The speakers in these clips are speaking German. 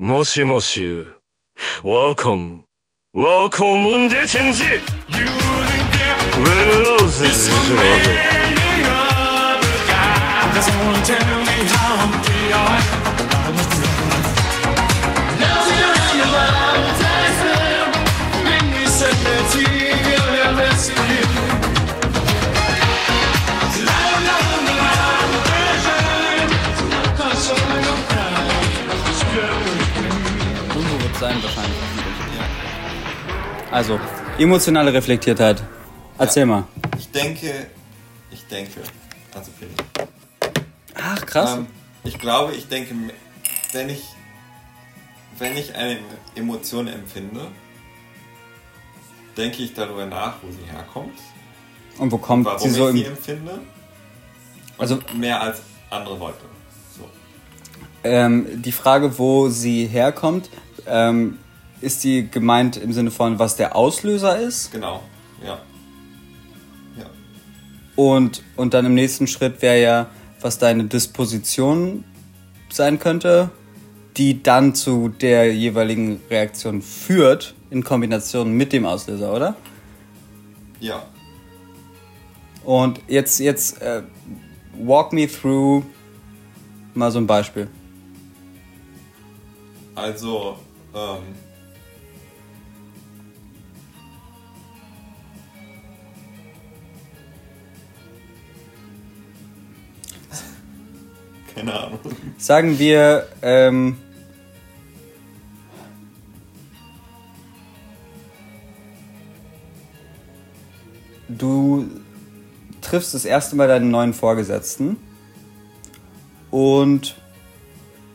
もしもし、welcome, welcome in the change! Red roses is roses. Doesn't wanna tell me how I'm feeling. Sein, wahrscheinlich. Also, emotionale Reflektiertheit. Erzähl mal. Ich denke, ich denke, also bin ich. Ach, krass. Ähm, ich glaube, ich denke, wenn ich, wenn ich eine Emotion empfinde, denke ich darüber nach, wo sie herkommt, Und wo kommt warum sie ich so sie im. empfinde. Und Also- mehr als andere Leute. So. Ähm, die Frage, wo sie herkommt, ähm, ist die gemeint im Sinne von, was der Auslöser ist? Genau, ja. Ja. Und, und dann im nächsten Schritt wäre ja, was deine Disposition sein könnte, die dann zu der jeweiligen Reaktion führt, in Kombination mit dem Auslöser, oder? Ja. Und jetzt, jetzt äh, walk me through mal so ein Beispiel. Also, ähm, keine Ahnung. Sagen wir, ähm, du triffst das erste Mal deinen neuen Vorgesetzten und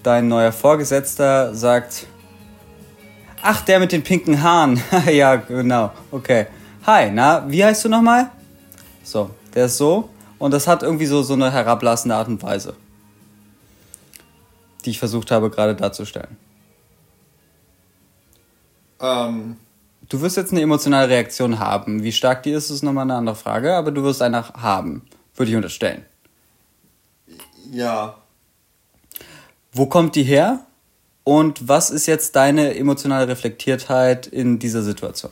dein neuer Vorgesetzter sagt, ach, der mit den pinken Haaren. ja, genau, okay. Hi, na, wie heißt du nochmal? So, der ist so und das hat irgendwie so, so eine herablassende Art und Weise die ich versucht habe gerade darzustellen. Ähm, Du wirst jetzt eine emotionale Reaktion haben. Wie stark die ist, ist nochmal eine andere Frage, aber du wirst eine haben, würde ich unterstellen. ja, Wo kommt die her? Und was ist jetzt deine emotionale Reflektiertheit in dieser Situation?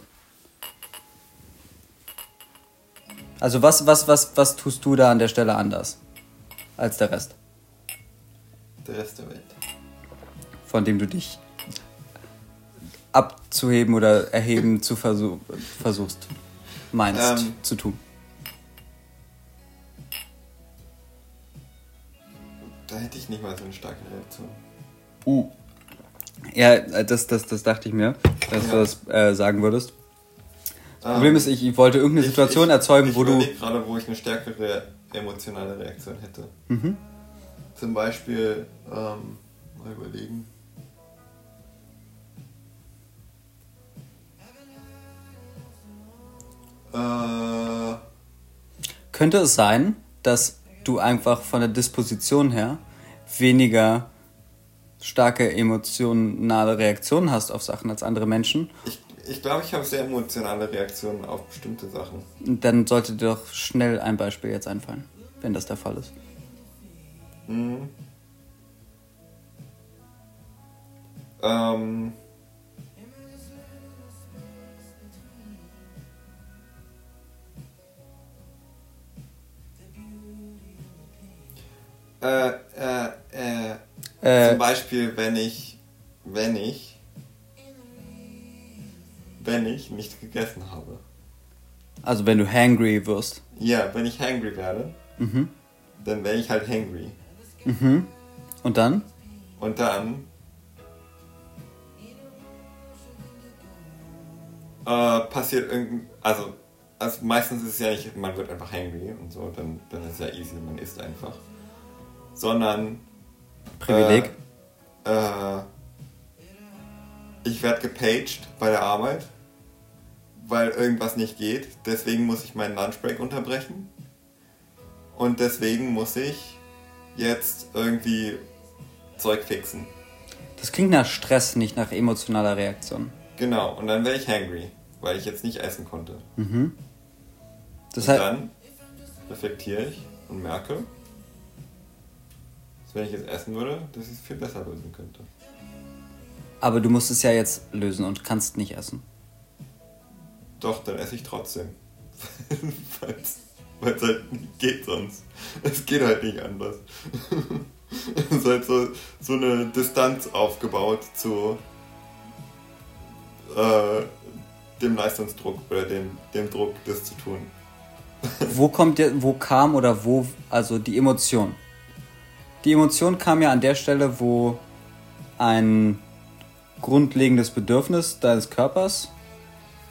Also was, was, was, was tust du da an der Stelle anders als der Rest, der Rest der Welt. von dem du dich abzuheben oder erheben zu versuch, versuchst, meinst Ähm. zu tun? Da hätte ich nicht mal so eine starke Reaktion. Ja, äh, das, das, das dachte ich mir, dass du Ja. das äh, sagen würdest. Das Problem ist, ich, ich wollte irgendeine Situation erzeugen, ich wo du. überleg gerade, wo ich eine stärkere emotionale Reaktion hätte. Mhm. Zum Beispiel, ähm, mal überlegen. Äh, Könnte es sein, dass du einfach von der Disposition her weniger starke emotionale Reaktionen hast auf Sachen als andere Menschen? ich ich glaube, ich habe sehr emotionale Reaktionen auf bestimmte Sachen. Dann sollte dir doch schnell ein Beispiel jetzt einfallen, wenn das der Fall ist. Mhm. Ähm, äh, äh, äh, Äh. zum Beispiel, wenn ich, wenn ich, wenn ich nicht gegessen habe. Also wenn du hangry wirst. Ja, wenn ich hangry werde, Mhm. dann werde ich halt hangry. Mhm. Und dann? Und dann äh, passiert irgendein, also, also meistens ist es ja nicht, man wird einfach hangry und so, dann, dann ist es ja easy, man isst einfach. Sondern Privileg. äh, ich werde gepaged bei der Arbeit, weil irgendwas nicht geht. Deswegen muss ich meinen Lunchbreak unterbrechen. Und deswegen muss ich jetzt irgendwie Zeug fixen. Das klingt nach Stress, nicht nach emotionaler Reaktion. Genau, und dann wäre ich hangry, weil ich jetzt nicht essen konnte. Mhm. Das und dann reflektiere ich und merke, wenn ich jetzt essen würde, dass ich es viel besser lösen könnte. Aber du musst es ja jetzt lösen und kannst nicht essen. Doch, dann esse ich trotzdem. Weil es halt nicht geht sonst. Es geht halt nicht anders. es ist halt so, so eine Distanz aufgebaut zu äh, dem Leistungsdruck oder dem, dem Druck, das zu tun. Wo kommt der, wo kam oder wo, also die Emotion? Die Emotion kam ja an der Stelle, wo ein grundlegendes Bedürfnis deines Körpers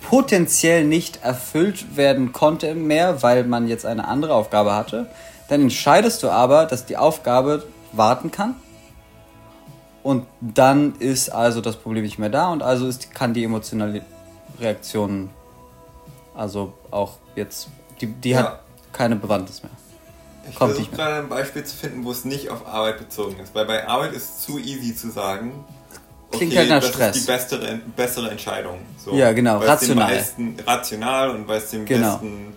potenziell nicht erfüllt werden konnte mehr, weil man jetzt eine andere Aufgabe hatte. Dann entscheidest du aber, dass die Aufgabe warten kann. Und dann ist also das Problem nicht mehr da und also ist, kann die emotionale Reaktion also auch jetzt, die, die Ja. hat keine Bewandtnis mehr. Ich Kommt versuche nicht mehr. gerade ein Beispiel zu finden, wo es nicht auf Arbeit bezogen ist. Weil bei Arbeit ist es zu easy zu sagen, Klingt halt nach das Stress. ist die bessere, bessere Entscheidung. So, Ja, genau, Weil es dem rational. Besten, rational und weil es dem Genau. besten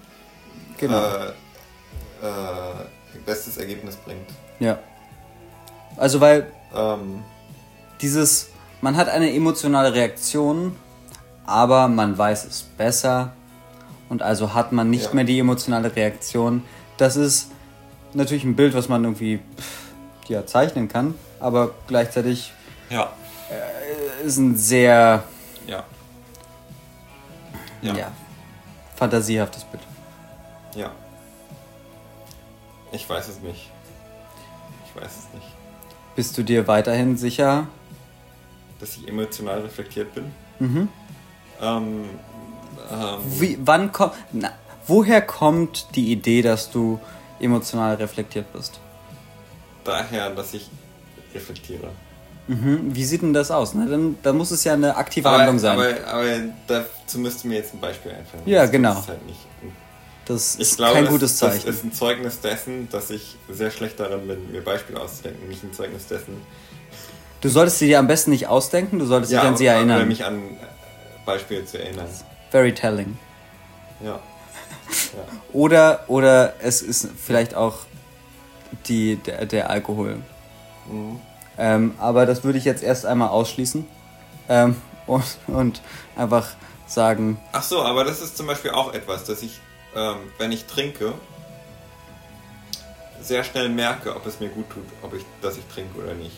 Genau. äh, äh, bestes Ergebnis bringt. Ja. Also weil Ähm, dieses, man hat eine emotionale Reaktion, aber man weiß es besser und also hat man nicht Ja. mehr die emotionale Reaktion. Das ist natürlich ein Bild, was man irgendwie pff, ja, zeichnen kann, aber gleichzeitig ja, ist ein sehr ja, ja. Ja. fantasiehaftes Bild. ja. Ich weiß es nicht. Ich weiß es nicht. Bist du dir weiterhin sicher? Dass ich emotional reflektiert bin. Mhm. Ähm, ähm, Wie, wann kommt, woher kommt die Idee, dass du emotional reflektiert bist? daher, dass ich reflektiere. Mhm. Wie sieht denn das aus? Ne? Dann, dann muss es ja eine aktive Handlung sein. Aber, aber dazu müsste mir jetzt ein Beispiel einfallen. Ja, Das genau. tut es Halt das Ich ist glaube, kein gutes Zeichen. das ist ein Zeugnis dessen, dass ich sehr schlecht darin bin, mir Beispiele auszudenken. Nicht ein Zeugnis dessen. Du solltest sie dir am besten nicht ausdenken, du solltest dich an sie aber- erinnern. Oder mich an Beispiele zu erinnern. Very telling. Ja. Ja. Oder, oder es ist vielleicht auch die, der, der Alkohol. Mhm. Ähm, aber das würde ich jetzt erst einmal ausschließen ähm, und, und einfach sagen, Ach so, aber das ist zum Beispiel auch etwas, dass ich, ähm, wenn ich trinke, sehr schnell merke, ob es mir gut tut, ob ich, dass ich trinke oder nicht.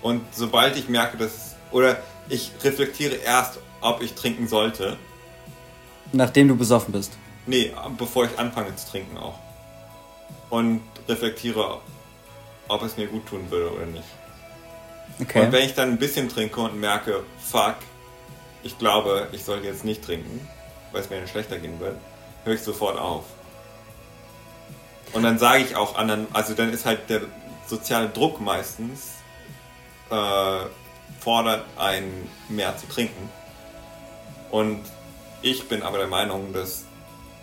Und sobald ich merke, dass oder ich reflektiere erst, ob ich trinken sollte, nachdem du besoffen bist. nee, bevor ich anfange zu trinken auch. Und reflektiere, ob es mir gut tun würde oder nicht. Und wenn Okay. ich dann ein bisschen trinke und merke, fuck, ich glaube, ich sollte jetzt nicht trinken, weil es mir dann schlechter gehen wird, höre ich sofort auf. Und dann sage ich auch anderen, also dann ist halt der soziale Druck meistens, äh, fordert einen mehr zu trinken. Und ich bin aber der Meinung, dass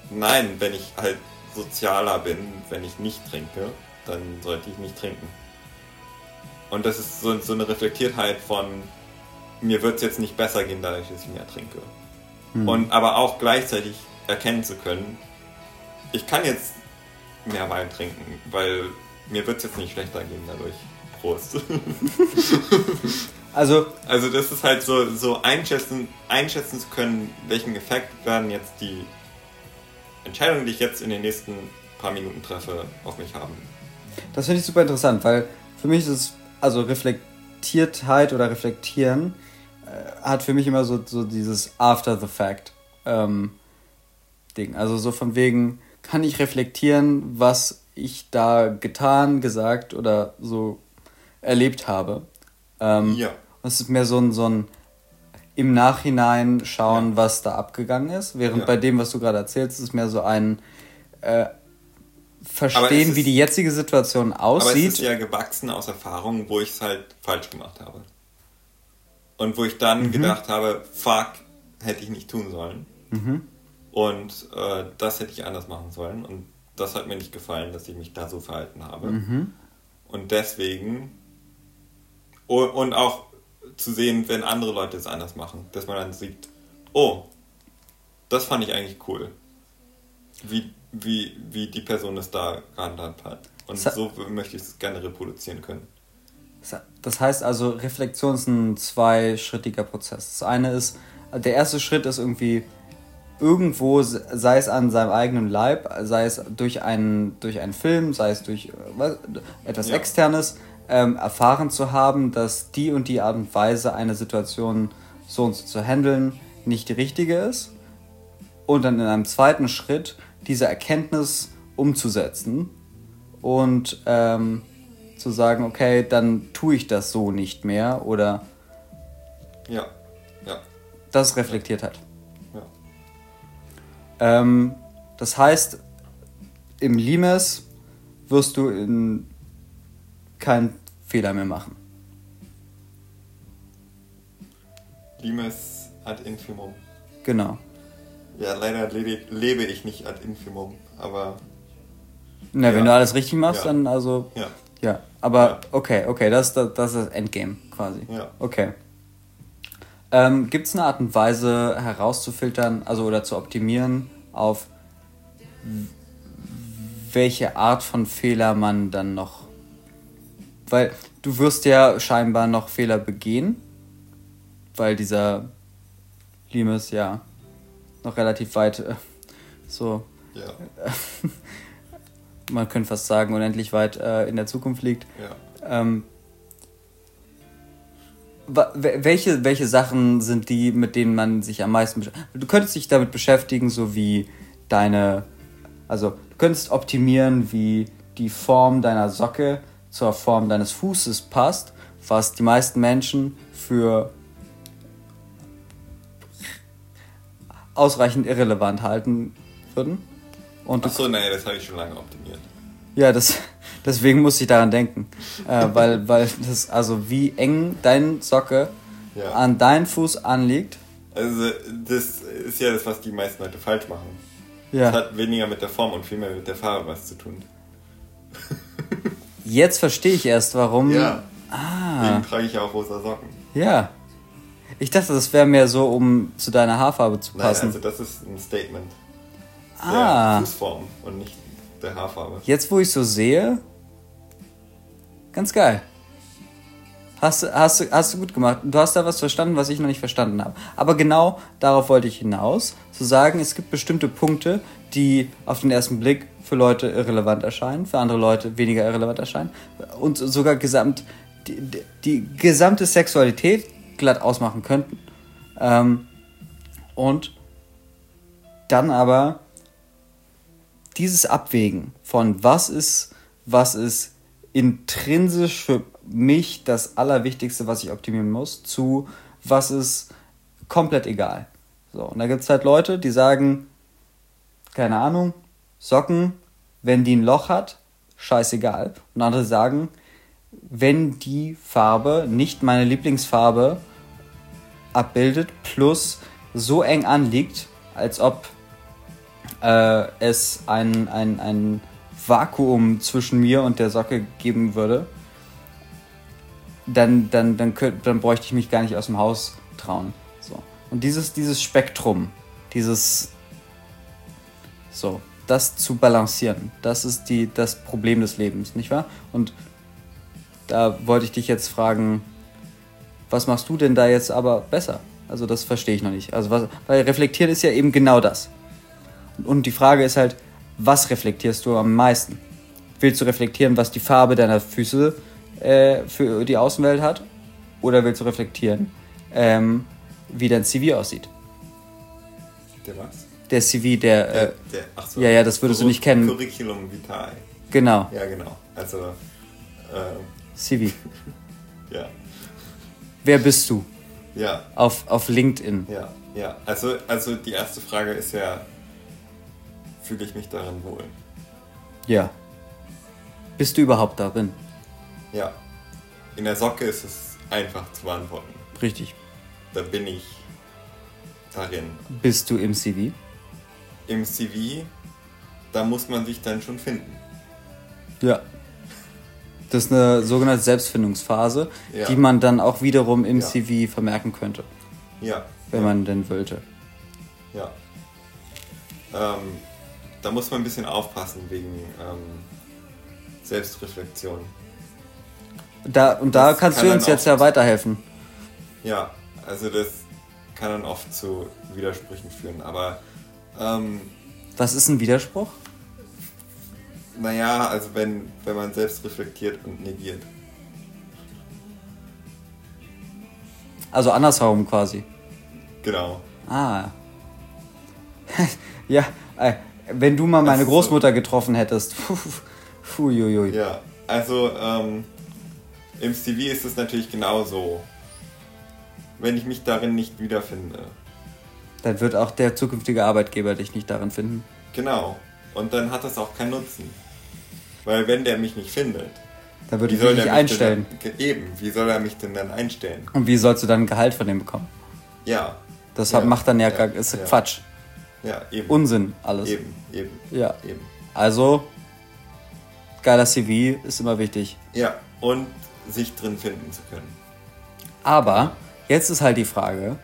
nein, wenn ich halt sozialer bin, wenn ich nicht trinke, dann sollte ich nicht trinken. Und das ist so, so eine Reflektiertheit von, mir wird es jetzt nicht besser gehen, dadurch, dass ich mehr trinke. Und aber auch gleichzeitig erkennen zu können, ich kann jetzt mehr Wein trinken, weil mir wird es jetzt nicht schlechter gehen dadurch. Prost. Also, Also das ist halt so, so einschätzen, einschätzen zu können, welchen Effekt werden jetzt die Entscheidungen, die ich jetzt in den nächsten paar Minuten treffe, auf mich haben. das finde ich super interessant, weil für mich ist es, also Reflektiertheit oder Reflektieren äh, hat für mich immer so, so dieses After the Fact ähm, Ding. Also so von wegen, kann ich reflektieren, was ich da getan, gesagt oder so erlebt habe. Ähm, Ja. Es ist mehr so ein, so ein im Nachhinein schauen, Ja. was da abgegangen ist. Während Ja. bei dem, was du gerade erzählst, ist es mehr so ein äh, Verstehen, es wie ist- die jetzige Situation Aber es aussieht. ist ja gewachsen aus Erfahrungen, wo ich es halt falsch gemacht habe. Und wo ich dann gedacht habe, fuck, hätte ich nicht tun sollen. Und äh, das hätte ich anders machen sollen. Und das hat mir nicht gefallen, dass ich mich da so verhalten habe. Und deswegen, und, und auch zu sehen, wenn andere Leute es anders machen, dass man dann sieht, oh, das fand ich eigentlich cool. Wie, wie, wie die Person es da gehandhabt hat. Und Sa- so möchte ich es gerne reproduzieren können. Das heißt also, Reflexion ist ein zweischrittiger Prozess. Das eine ist, der erste Schritt ist irgendwie irgendwo, sei es an seinem eigenen Leib, sei es durch einen, durch einen Film, sei es durch äh, was, etwas Ja. Externes, ähm, erfahren zu haben, dass die und die Art und Weise, eine Situation so und so zu handeln, nicht die richtige ist. Und dann in einem zweiten Schritt diese Erkenntnis umzusetzen und ähm, zu sagen, okay, dann tue ich das so nicht mehr oder Ja. Ja. das reflektiert hat. Ja. Ähm, das heißt, im Limes wirst du in keinen Fehler mehr machen. Limes ad infimum. Genau. Ja, leider lebe, ich nicht ad infimum, aber Na, Ja. wenn du alles richtig machst, Ja. dann also. ja. Ja, aber Ja. okay, okay, das, das, das ist das Endgame quasi. Ja. Okay. Ähm, Gibt es eine Art und Weise herauszufiltern, also oder zu optimieren auf welche Art von Fehler man dann noch. Weil du wirst ja scheinbar noch Fehler begehen, weil dieser Limes ja noch relativ weit äh, so Ja. man könnte fast sagen, unendlich weit äh, in der Zukunft liegt. Ja. Ähm, welche, welche Sachen sind die, mit denen man sich am meisten beschäftigt? Du könntest dich damit beschäftigen, so wie deine, also du könntest optimieren, wie die Form deiner Socke zur Form deines Fußes passt, was die meisten Menschen für ausreichend irrelevant halten würden. Und Achso, nee, das habe ich schon lange optimiert. ja, das, deswegen muss ich daran denken. Äh, weil, weil das, also wie eng dein Socke Ja. an deinen Fuß anliegt. Also, das ist ja das, was die meisten Leute falsch machen. Das Ja. hat weniger mit der Form und viel mehr mit der Farbe was zu tun. Jetzt verstehe ich erst, warum. Ja. Ah. Deswegen trage ich ja auch rosa Socken. Ja. Ich dachte, das wäre mehr so, um zu deiner Haarfarbe zu Nein, passen. also das ist ein Statement. Ah. Der Fußform und nicht der Haarfarbe. Jetzt, wo ich so sehe, ganz geil. Hast, hast, hast du gut gemacht. Du hast da was verstanden, was ich noch nicht verstanden habe. Aber genau darauf wollte ich hinaus. Zu sagen, es gibt bestimmte Punkte, die auf den ersten Blick für Leute irrelevant erscheinen, für andere Leute weniger irrelevant erscheinen. Und sogar gesamt, die, die, gesamte Sexualität glatt ausmachen könnten. Ähm, und dann aber dieses Abwägen von was ist, was ist intrinsisch für mich das Allerwichtigste, was ich optimieren muss, zu was ist komplett egal. So, und da gibt es halt Leute, die sagen, keine Ahnung, Socken, wenn die ein Loch hat, scheißegal. Und andere sagen, wenn die Farbe nicht meine Lieblingsfarbe abbildet, plus so eng anliegt, als ob äh, es ein, ein, ein Vakuum zwischen mir und der Socke geben würde, dann, dann, dann, könnt, dann bräuchte ich mich gar nicht aus dem Haus trauen. So. Und dieses, dieses Spektrum, dieses so, das zu balancieren, das ist die, das Problem des Lebens, nicht wahr? Und da wollte ich dich jetzt fragen, was machst du denn da jetzt aber besser? Also das verstehe ich noch nicht. Also was, weil reflektieren ist ja eben genau das. Und die Frage ist halt, was reflektierst du am meisten? Willst du reflektieren, was die Farbe deiner Füße äh, für die Außenwelt hat? Oder willst du reflektieren, ähm, wie dein CV aussieht? Der was? Der CV, der, Der, äh, der, ach so. ja, ja, das würdest du nicht kennen. Curriculum vitae. genau, Ja, genau. Also, äh, CV. ja. Wer bist du? Ja, Auf, auf LinkedIn. ja, ja. Also, also die erste Frage ist ja, fühle ich mich darin wohl? Ja. Bist du überhaupt darin? Ja. In der Socke ist es einfach zu beantworten. Richtig. Da bin ich darin. Bist du im CV? Im CV, da muss man sich dann schon finden. Ja. Das ist eine sogenannte Selbstfindungsphase, Ja. die man dann auch wiederum im Ja. CV vermerken könnte, Ja. wenn ja. man denn wollte. Ja. Ähm, da muss man ein bisschen aufpassen wegen ähm, Selbstreflexion. Da, und da Das kannst kann du uns jetzt ja weiterhelfen. Ja, also das kann dann oft zu Widersprüchen führen. Aber ähm, Was ist ein Widerspruch? naja, also wenn, wenn man selbst reflektiert und negiert. Also andersherum quasi. Genau. Ah. ja, äh, wenn du mal meine ist so. Großmutter getroffen hättest. Puh. Ja, also ähm, im CV ist es natürlich genauso. Wenn ich mich darin nicht wiederfinde. Dann wird auch der zukünftige Arbeitgeber dich nicht darin finden. Genau. Und dann hat das auch keinen Nutzen. Weil wenn der mich nicht findet, Dann würde wie ich der nicht mich einstellen. Denn eben, wie soll er mich denn dann einstellen? Und wie sollst du dann ein Gehalt von dem bekommen? Ja. Das Ja, macht dann ja, ja, gar, ist ja. Quatsch. Ja, eben. Unsinn alles. Eben, eben, Ja. eben. Also, geiler CV ist immer wichtig. Ja, und sich drin finden zu können. Aber jetzt ist halt die Frage,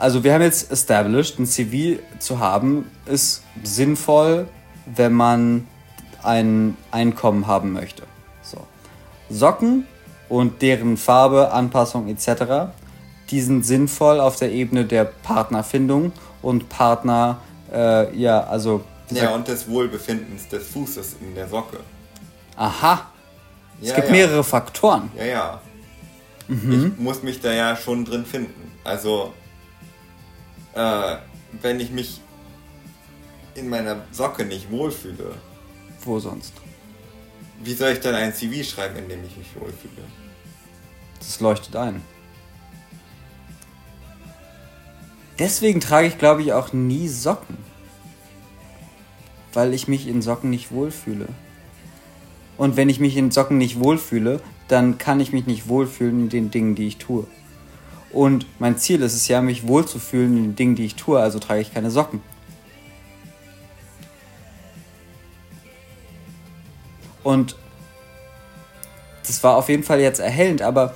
also wir haben jetzt established, ein CV zu haben, ist sinnvoll, wenn man ein Einkommen haben möchte. So. Socken und deren Farbe, Anpassung etc., die sind sinnvoll auf der Ebene der Partnerfindung und Partner, äh, ja, also, Ja, und des Wohlbefindens des Fußes in der Socke. aha, es Ja, gibt ja. mehrere Faktoren. Ja, ja. Mhm. Ich muss mich da ja schon drin finden. Also, äh, wenn ich mich in meiner Socke nicht wohlfühle, Wo sonst? wie soll ich dann ein CV schreiben, in dem ich mich wohlfühle? Das leuchtet ein. Deswegen trage ich, glaube ich, auch nie Socken. Weil ich mich in Socken nicht wohlfühle. Und wenn ich mich in Socken nicht wohlfühle, dann kann ich mich nicht wohlfühlen in den Dingen, die ich tue. Und mein Ziel ist es ja, mich wohlzufühlen in den Dingen, die ich tue, also trage ich keine Socken. Und das war auf jeden Fall jetzt erhellend, aber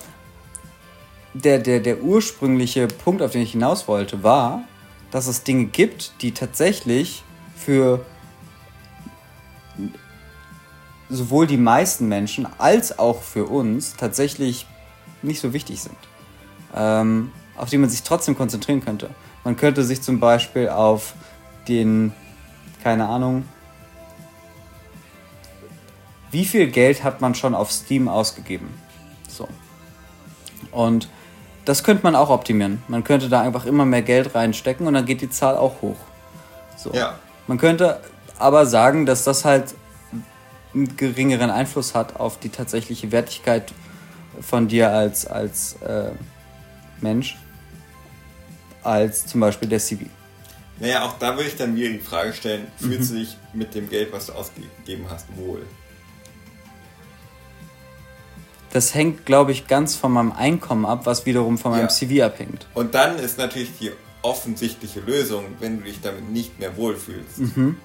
der, der, der ursprüngliche Punkt, auf den ich hinaus wollte, war, dass es Dinge gibt, die tatsächlich für sowohl die meisten Menschen als auch für uns tatsächlich nicht so wichtig sind. Ähm, auf die man sich trotzdem konzentrieren könnte. Man könnte sich zum Beispiel auf den, keine Ahnung, wie viel Geld hat man schon auf Steam ausgegeben? So. Und das könnte man auch optimieren. Man könnte da einfach immer mehr Geld reinstecken und dann geht die Zahl auch hoch. So. Ja. Man könnte aber sagen, dass das halt einen geringeren Einfluss hat auf die tatsächliche Wertigkeit von dir als, als äh, Mensch, als zum Beispiel der CV. Naja, auch da würde ich dann wieder die Frage stellen, fühlst Mhm. du dich mit dem Geld, was du ausgegeben hast, wohl? Das hängt, glaube ich, ganz von meinem Einkommen ab, was wiederum von meinem Ja. CV abhängt. Und dann ist natürlich die offensichtliche Lösung, wenn du dich damit nicht mehr wohlfühlst, Mhm.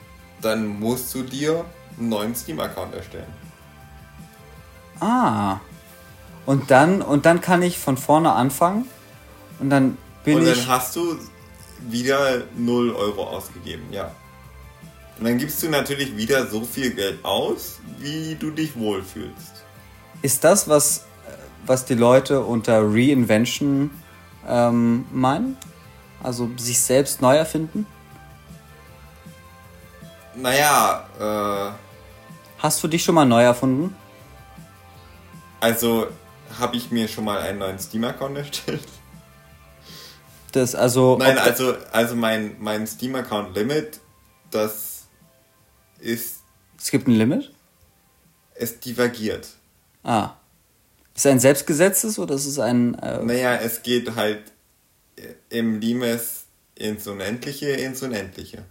dann musst du dir einen neuen Steam-Account erstellen. Ah. Und dann, und dann kann ich von vorne anfangen und dann bin Und dann ich. hast du wieder 0 Euro ausgegeben, ja. Und dann gibst du natürlich wieder so viel Geld aus, wie du dich wohlfühlst. Ist das, was, was die Leute unter Reinvention ähm, meinen? Also sich selbst neu erfinden? Naja, äh, Hast du dich schon mal neu erfunden? also habe ich mir schon mal einen neuen Steam-Account erstellt. Das also. Nein, also, also mein, mein Steam-Account-Limit, das ist, Es gibt ein Limit? es divergiert. Ah. Ist es ein selbstgesetztes oder ist es ein. Äh, Naja, es geht halt im Limes ins Unendliche, ins Unendliche.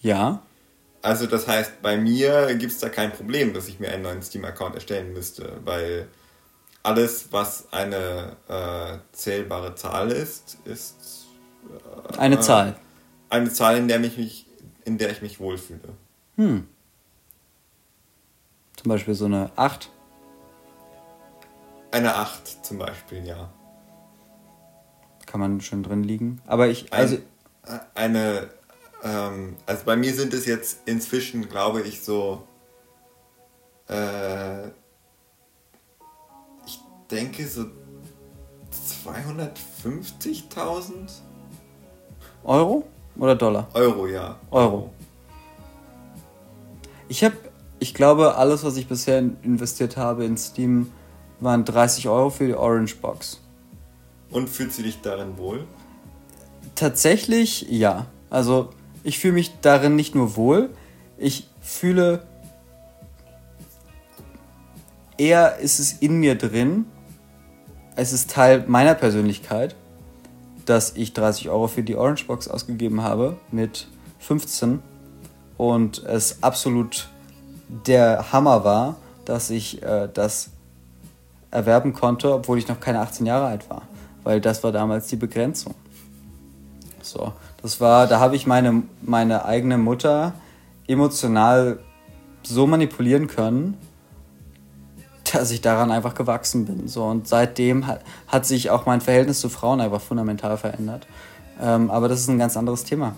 ja. Also das heißt, bei mir gibt es da kein Problem, dass ich mir einen neuen Steam-Account erstellen müsste, weil alles, was eine äh, zählbare Zahl ist, ist Eine Zahl. eine Zahl, in der, mich, mich, in der ich mich wohlfühle. Zum Beispiel so eine 8. Eine 8 zum Beispiel, ja. Kann man schön drin liegen. Aber ich. Ein, Also. äh, eine, ähm, also bei mir sind es jetzt inzwischen, glaube ich, so Äh, denke so 250.000 Euro oder Dollar? Euro, ja. Euro. Ich habe, ich glaube, alles, was ich bisher in- investiert habe in Steam, waren 30 Euro für die Orange Box. Und fühlst du dich darin wohl? Tatsächlich ja. Also ich fühle mich darin nicht nur wohl, ich fühle eher ist es in mir drin, es ist Teil meiner Persönlichkeit, dass ich 30 Euro für die Orange Box ausgegeben habe mit 15 und es absolut der Hammer war, dass ich äh, das erwerben konnte, obwohl ich noch keine 18 Jahre alt war, weil das war damals die Begrenzung. So, das war, da habe ich meine, meine eigene Mutter emotional so manipulieren können, dass ich daran einfach gewachsen bin. So, und seitdem hat, hat sich auch mein Verhältnis zu Frauen einfach fundamental verändert. Ähm, aber das ist ein ganz anderes Thema.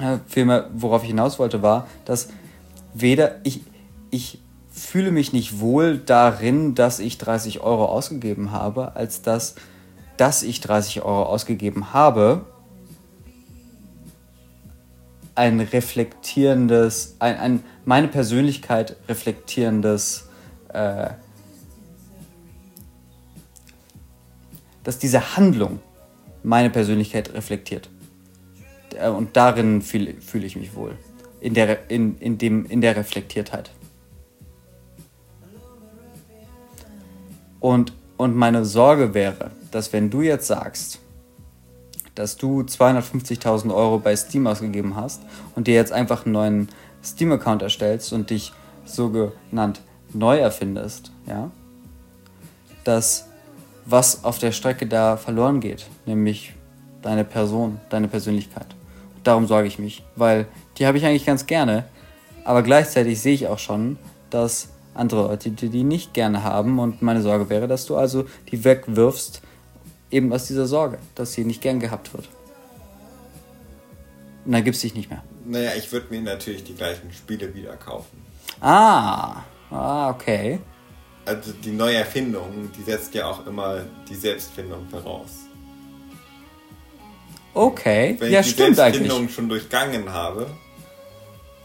Äh, vielmehr, worauf ich hinaus wollte, war, dass weder ich, ich fühle mich nicht wohl darin, dass ich 30 Euro ausgegeben habe, als dass, dass ich 30 Euro ausgegeben habe, ein reflektierendes, ein, ein meine Persönlichkeit reflektierendes, äh, dass diese Handlung meine Persönlichkeit reflektiert. Äh, Und darin fühle fühl ich mich wohl. In der, in, in, dem, in der Reflektiertheit. Und, und meine Sorge wäre, dass wenn du jetzt sagst, dass du 250.000 Euro bei Steam ausgegeben hast und dir jetzt einfach einen neuen Steam-Account erstellst und dich sogenannt neu erfindest, ja, dass was auf der Strecke da verloren geht, nämlich deine Person, deine Persönlichkeit. Darum sorge ich mich, weil die habe ich eigentlich ganz gerne, aber gleichzeitig sehe ich auch schon, dass andere Leute die, die nicht gerne haben und meine Sorge wäre, dass du also die wegwirfst, eben aus dieser Sorge, dass sie nicht gern gehabt wird. Und dann gibt es dich nicht mehr. Naja, ich würde mir natürlich die gleichen Spiele wieder kaufen. Ah, ah, okay. Also die Neuerfindung, die setzt ja auch immer die Selbstfindung voraus. Okay, Wenn ja ich die stimmt Selbstfindung eigentlich. schon durchgangen habe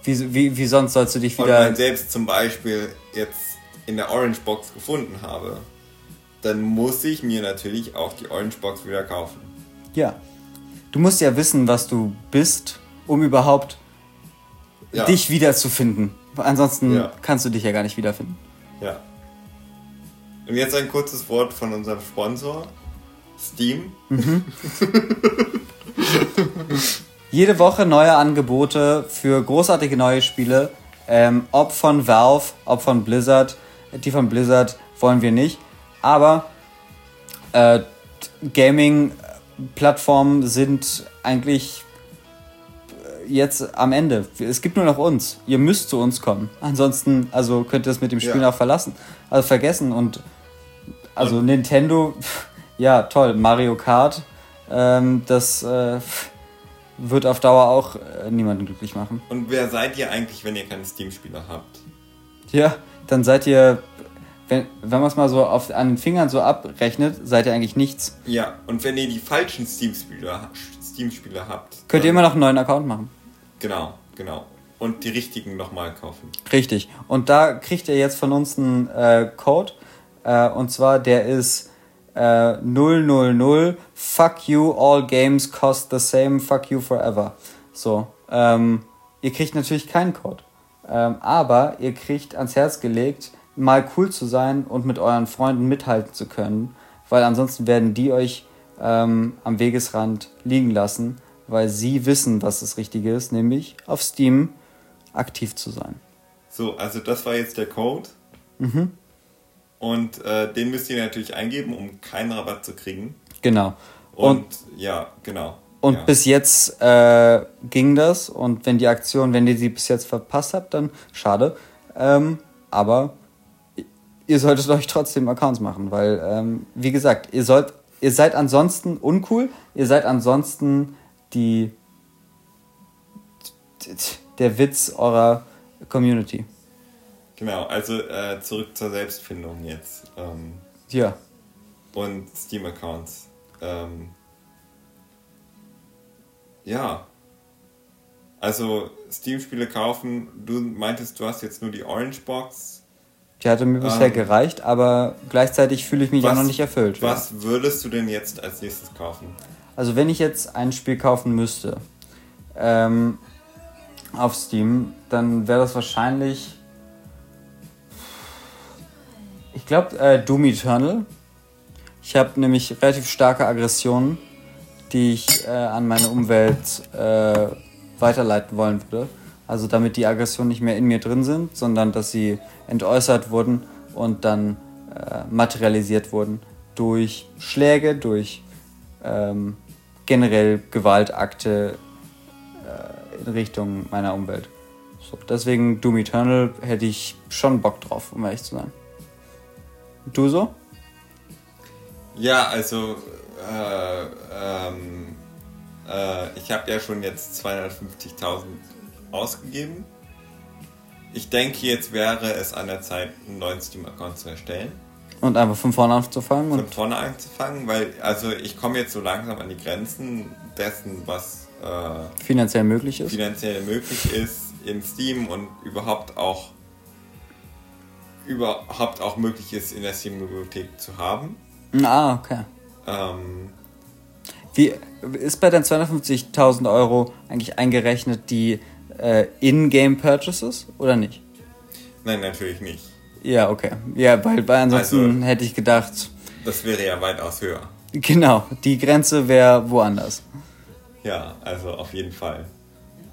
Wie, wie, wie sonst sollst du dich und wieder... mein Selbst zum Beispiel jetzt in der Orange Box gefunden habe, dann muss ich mir natürlich auch die Orange Box wieder kaufen. Ja. Du musst ja wissen, was du bist, um überhaupt Ja. dich wiederzufinden. Ansonsten Ja. kannst du dich ja gar nicht wiederfinden. Ja. Und jetzt ein kurzes Wort von unserem Sponsor, Steam. Jede Woche neue Angebote für großartige neue Spiele. Ähm, ob von Valve, ob von Blizzard. Die von Blizzard wollen wir nicht. Aber äh, Gaming-Plattformen sind eigentlich jetzt am Ende. Es gibt nur noch uns. Ihr müsst zu uns kommen. Ansonsten, also könnt ihr es mit dem Spiel Ja. auch verlassen. Also vergessen. Und also Und- Nintendo, pff, ja toll. Mario Kart, ähm, das äh, wird auf Dauer auch äh, niemanden glücklich machen. Und wer seid ihr eigentlich, wenn ihr keine Steam-Spiele habt? Ja, dann seid ihr, wenn, wenn man es mal so auf, an den Fingern so abrechnet, seid ihr eigentlich nichts. Ja, und wenn ihr die falschen Steam-Spiele Steam-Spiele habt, Könnt ihr immer noch einen neuen Account machen. Genau, genau. Und die richtigen nochmal kaufen. Richtig. Und da kriegt ihr jetzt von uns einen äh, Code. Äh, und zwar der ist äh, 000 Fuck you, all games cost the same, fuck you forever. So. Ähm, ihr kriegt natürlich keinen Code. Ähm, aber ihr kriegt ans Herz gelegt, mal cool zu sein und mit euren Freunden mithalten zu können. Weil ansonsten werden die euch ähm, am Wegesrand liegen lassen, weil sie wissen, was das Richtige ist, nämlich auf Steam aktiv zu sein. So, also das war jetzt der Code. Mhm. Und äh, den müsst ihr natürlich eingeben, um keinen Rabatt zu kriegen. Genau. Und, Und, ja, genau. und ja. bis jetzt äh, ging das. Und wenn die Aktion, wenn ihr die bis jetzt verpasst habt, dann schade. Ähm, aber ihr solltet euch trotzdem Accounts machen, weil, ähm, wie gesagt, ihr sollt, ihr seid ansonsten uncool, ihr seid ansonsten die der Witz eurer Community. Genau, also äh, zurück zur Selbstfindung jetzt. Ähm, Ja. und Steam-Accounts. Ähm, ja. Also Steam-Spiele kaufen, du meintest, du hast jetzt nur die Orange Box. Die hatte mir bisher Ähm, gereicht, aber gleichzeitig fühle ich mich auch noch nicht erfüllt. ja. Was würdest du denn jetzt als nächstes kaufen? Also wenn ich jetzt ein Spiel kaufen müsste ähm, auf Steam, dann wäre das wahrscheinlich, ich glaube, äh, Doom Eternal. Ich habe nämlich relativ starke Aggressionen, die ich äh, an meine Umwelt äh, weiterleiten wollen würde. Also damit die Aggressionen nicht mehr in mir drin sind, sondern dass sie entäußert wurden und dann äh, materialisiert wurden durch Schläge, durch ähm, generell Gewaltakte äh, in Richtung meiner Umwelt. So, deswegen Doom Eternal hätte ich schon Bock drauf, um ehrlich zu sein. Du so? Ja, also äh, ähm, äh, ich habe ja schon jetzt 250.000 ausgegeben. Ich denke, jetzt wäre es an der Zeit, einen neuen Steam-Account zu erstellen. Und einfach von vorne anzufangen Von vorne anzufangen, weil also ich komme jetzt so langsam an die Grenzen dessen, was äh, finanziell möglich ist. finanziell möglich ist in Steam und überhaupt auch überhaupt auch möglich ist in der Steam-Bibliothek zu haben. Ah, okay. Ähm, Wie ist bei den 250.000 Euro eigentlich eingerechnet die äh, In-Game Purchases oder nicht? nein, natürlich nicht. Ja, okay. Ja, weil, weil ansonsten Also- hätte ich gedacht, Das wäre ja weitaus höher. genau, die Grenze wäre woanders. Ja, also auf jeden Fall.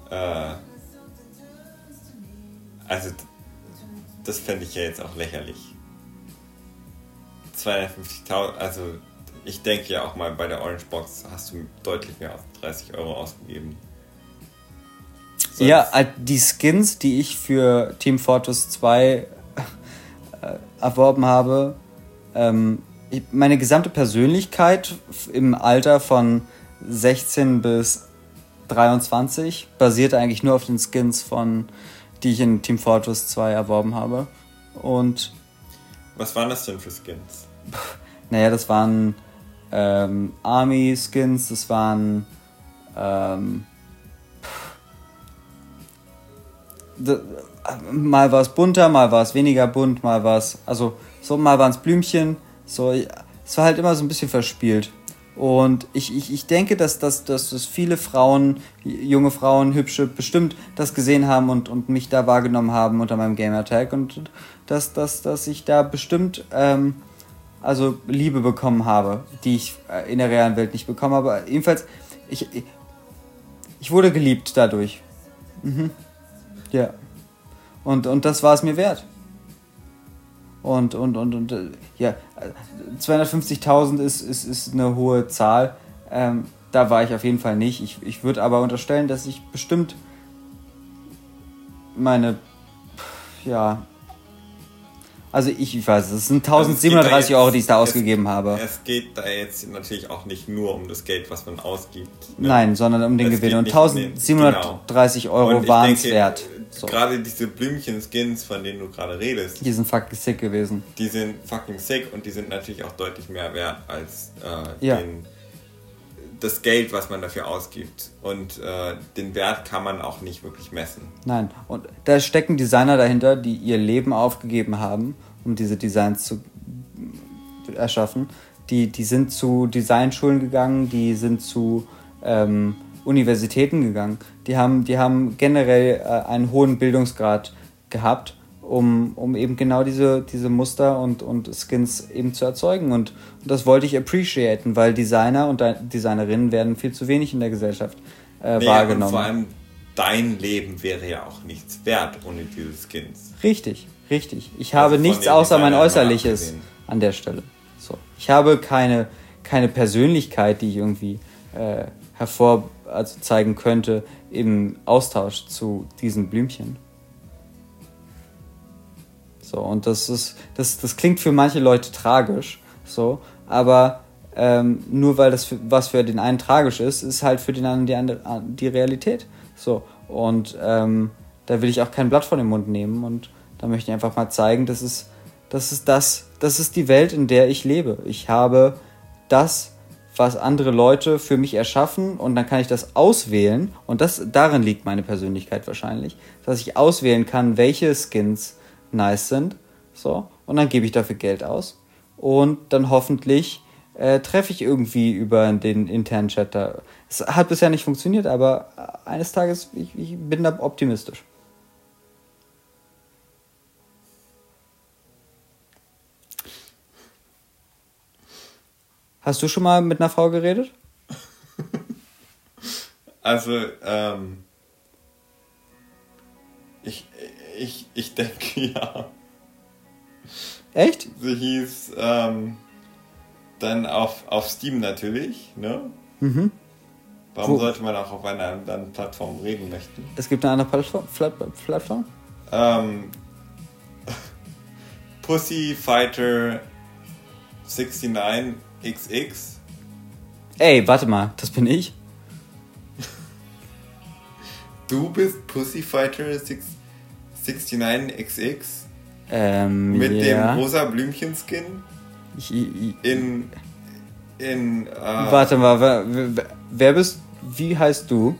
Äh, also, das fände ich ja jetzt auch lächerlich. 250.000, also ich denke ja auch mal bei der Orange Box hast du deutlich mehr als 30 Euro ausgegeben. Sonst- Ja, äh, die Skins, die ich für Team Fortress 2 äh, erworben habe, ähm, meine gesamte Persönlichkeit im Alter von 16 bis 23 basiert eigentlich nur auf den Skins von, die ich in Team Fortress 2 erworben habe. Und Was waren das denn für Skins? naja, das waren ähm, Army-Skins, das waren ähm, mal war es bunter, mal war es weniger bunt, mal war es, also so mal waren es Blümchen, so, es war halt immer so ein bisschen verspielt. Und ich, ich, ich denke, dass, dass, dass, dass viele Frauen, junge Frauen, hübsche, bestimmt das gesehen haben und, und mich da wahrgenommen haben unter meinem Gamertag und dass, dass, dass ich da bestimmt ähm, also Liebe bekommen habe, die ich äh, in der realen Welt nicht bekommen habe. Aber jedenfalls, ich, ich, ich wurde geliebt dadurch. Mhm. Ja. Und, und das war es mir wert. Und, und, und, und äh, ja, äh, 250.000 ist, ist, ist eine hohe Zahl. Ähm, da war ich auf jeden Fall nicht. Ich, ich würde aber unterstellen, dass ich bestimmt meine, ja, also ich, ich weiß, es sind Also es geht da 1037 jetzt- Euro, die ich da es- ausgegeben habe. Es geht da jetzt natürlich auch nicht nur um das Geld, was man ausgibt. ne? Nein, sondern um den Es Gewinn. Und nicht um den- 1730 Euro waren es wert. So. Gerade diese Blümchen-Skins, von denen du gerade redest, Die sind fucking sick gewesen. die sind fucking sick und die sind natürlich auch deutlich mehr wert als äh, Ja. den, das Geld, was man dafür ausgibt. Und äh, den Wert kann man auch nicht wirklich messen. Nein. Und da stecken Designer dahinter, die ihr Leben aufgegeben haben, um diese Designs zu erschaffen. Die, die sind zu Designschulen gegangen, die sind zu ähm, Universitäten gegangen. Die haben, die haben generell äh, einen hohen Bildungsgrad gehabt, um, um eben genau diese, diese Muster und, und Skins eben zu erzeugen. Und, und das wollte ich appreciaten, weil Designer und De- Designerinnen werden viel zu wenig in der Gesellschaft äh, Nee, wahrgenommen. Und vor allem dein Leben wäre ja auch nichts wert ohne diese Skins. Richtig, richtig. Ich habe von nichts außer mein Designern mal Äußerliches an der Stelle. So. Ich habe keine, keine Persönlichkeit, die ich irgendwie äh, hervor also zeigen könnte im Austausch zu diesen Blümchen. So, und das ist, das, das klingt für manche Leute tragisch, so, aber ähm, nur weil das für, was für den einen tragisch ist, ist halt für den anderen die, andere, die Realität. So, und ähm, da will ich auch kein Blatt von dem Mund nehmen und Da möchte ich einfach mal zeigen, das ist, das ist das, das ist die Welt, in der ich lebe. Ich habe das, was andere Leute für mich erschaffen und dann kann ich das auswählen und das darin liegt meine Persönlichkeit wahrscheinlich, dass ich auswählen kann, welche Skins nice sind, so und dann gebe ich dafür Geld aus und dann hoffentlich äh, treffe ich irgendwie über den internen Chat da. Es hat bisher nicht funktioniert, aber eines Tages ich, ich bin da optimistisch. Hast du schon mal mit einer Frau geredet? Also, ähm. Ich, ich, ich denke ja. Echt? Sie hieß, ähm. Dann auf, auf Steam natürlich, ne? Mhm. Warum Wo- sollte man auch auf einer anderen Plattform reden möchten? Es gibt eine andere Plattform? Plat- Plattform? Ähm. Pussy Fighter 69XX. Ey, warte mal, das bin ich. Du bist Pussy Fighter 6 69XX Ähm, mit ja. dem rosa Blümchen-Skin Ich, ich, in. in. Äh, warte mal, wer, wer- bist, wie heißt du?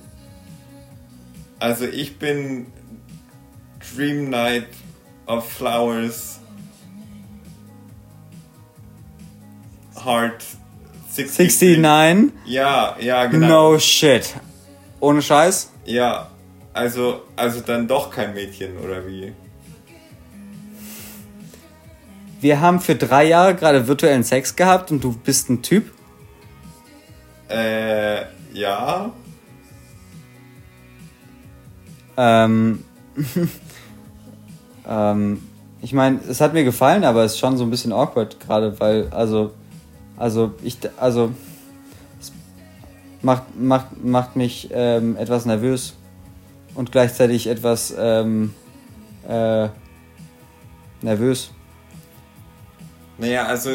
Also ich bin Dream Night of Flowers Heart 63. 69? Ja, ja, genau. No shit. Ohne Scheiß? Ja, also, also dann doch kein Mädchen, oder wie? Wir haben für drei Jahre gerade virtuellen Sex gehabt und du bist ein Typ? Äh, ja. Ähm, ähm, ich meine, es hat mir gefallen, aber es ist schon so ein bisschen awkward gerade, weil, also, also, ich, also, es macht, macht, macht mich ähm, etwas nervös und gleichzeitig etwas ähm, äh, nervös. Naja, also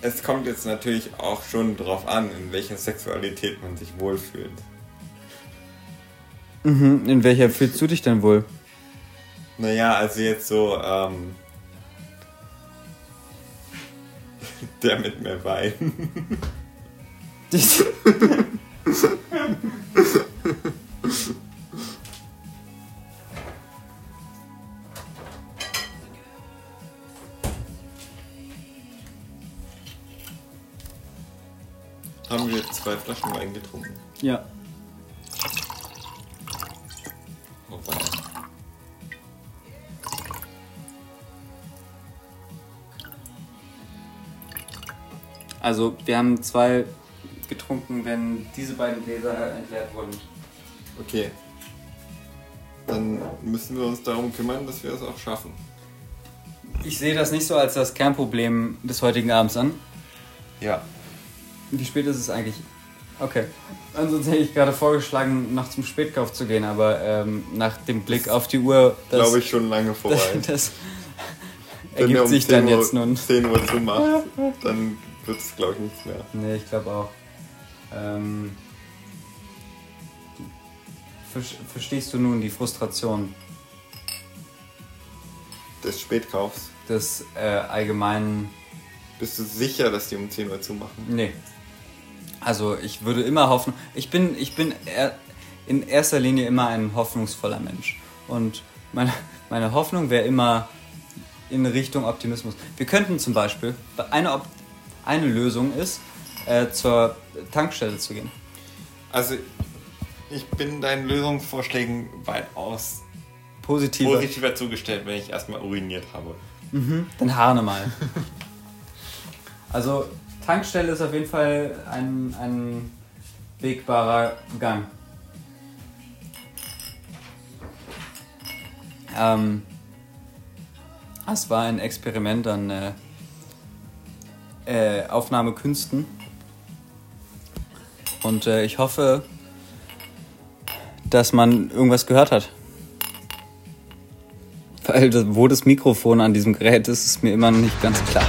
es kommt jetzt natürlich auch schon drauf an, in welcher Sexualität man sich wohlfühlt. Mhm, in welcher fühlst du dich denn wohl? Naja, also jetzt so, ähm. Der mit mehr Wein. Haben wir zwei Flaschen Wein getrunken? ja. Also, wir haben zwei getrunken, wenn diese beiden Gläser entleert wurden. Okay. Dann müssen wir uns darum kümmern, dass wir es auch schaffen. Ich sehe das nicht so als das Kernproblem des heutigen Abends an. Ja. Wie spät ist es eigentlich? Okay. Ansonsten hätte ich gerade vorgeschlagen, noch zum Spätkauf zu gehen, aber ähm, nach dem Blick auf die Uhr, das, Glaube ich schon lange vorbei. das, das ergibt sich 10 dann Uhr, jetzt nun. 10 Uhr zumacht, dann wird es, glaube ich, nichts mehr. Nee, ich glaube auch. Ähm, ver- verstehst du nun die Frustration Des Spätkaufs. des äh, allgemeinen Bist du sicher, dass die um 10 Uhr zumachen? Nee. Also ich würde immer hoffen, ich bin, ich bin er, in erster Linie immer ein hoffnungsvoller Mensch. Und meine, meine Hoffnung wäre immer in Richtung Optimismus. Wir könnten zum Beispiel, eine, eine Lösung ist, äh, zur Tankstelle zu gehen. Also, ich bin deinen Lösungsvorschlägen weitaus Positive. positiver zugestellt, wenn ich erstmal uriniert habe. Dann harne mal. Also Tankstelle ist auf jeden Fall ein, ein wegbarer Gang. Ähm, es war ein Experiment an äh, äh, Aufnahmekünsten. Und äh, ich hoffe, dass man irgendwas gehört hat. Weil wo das Mikrofon an diesem Gerät ist, ist mir immer noch nicht ganz klar.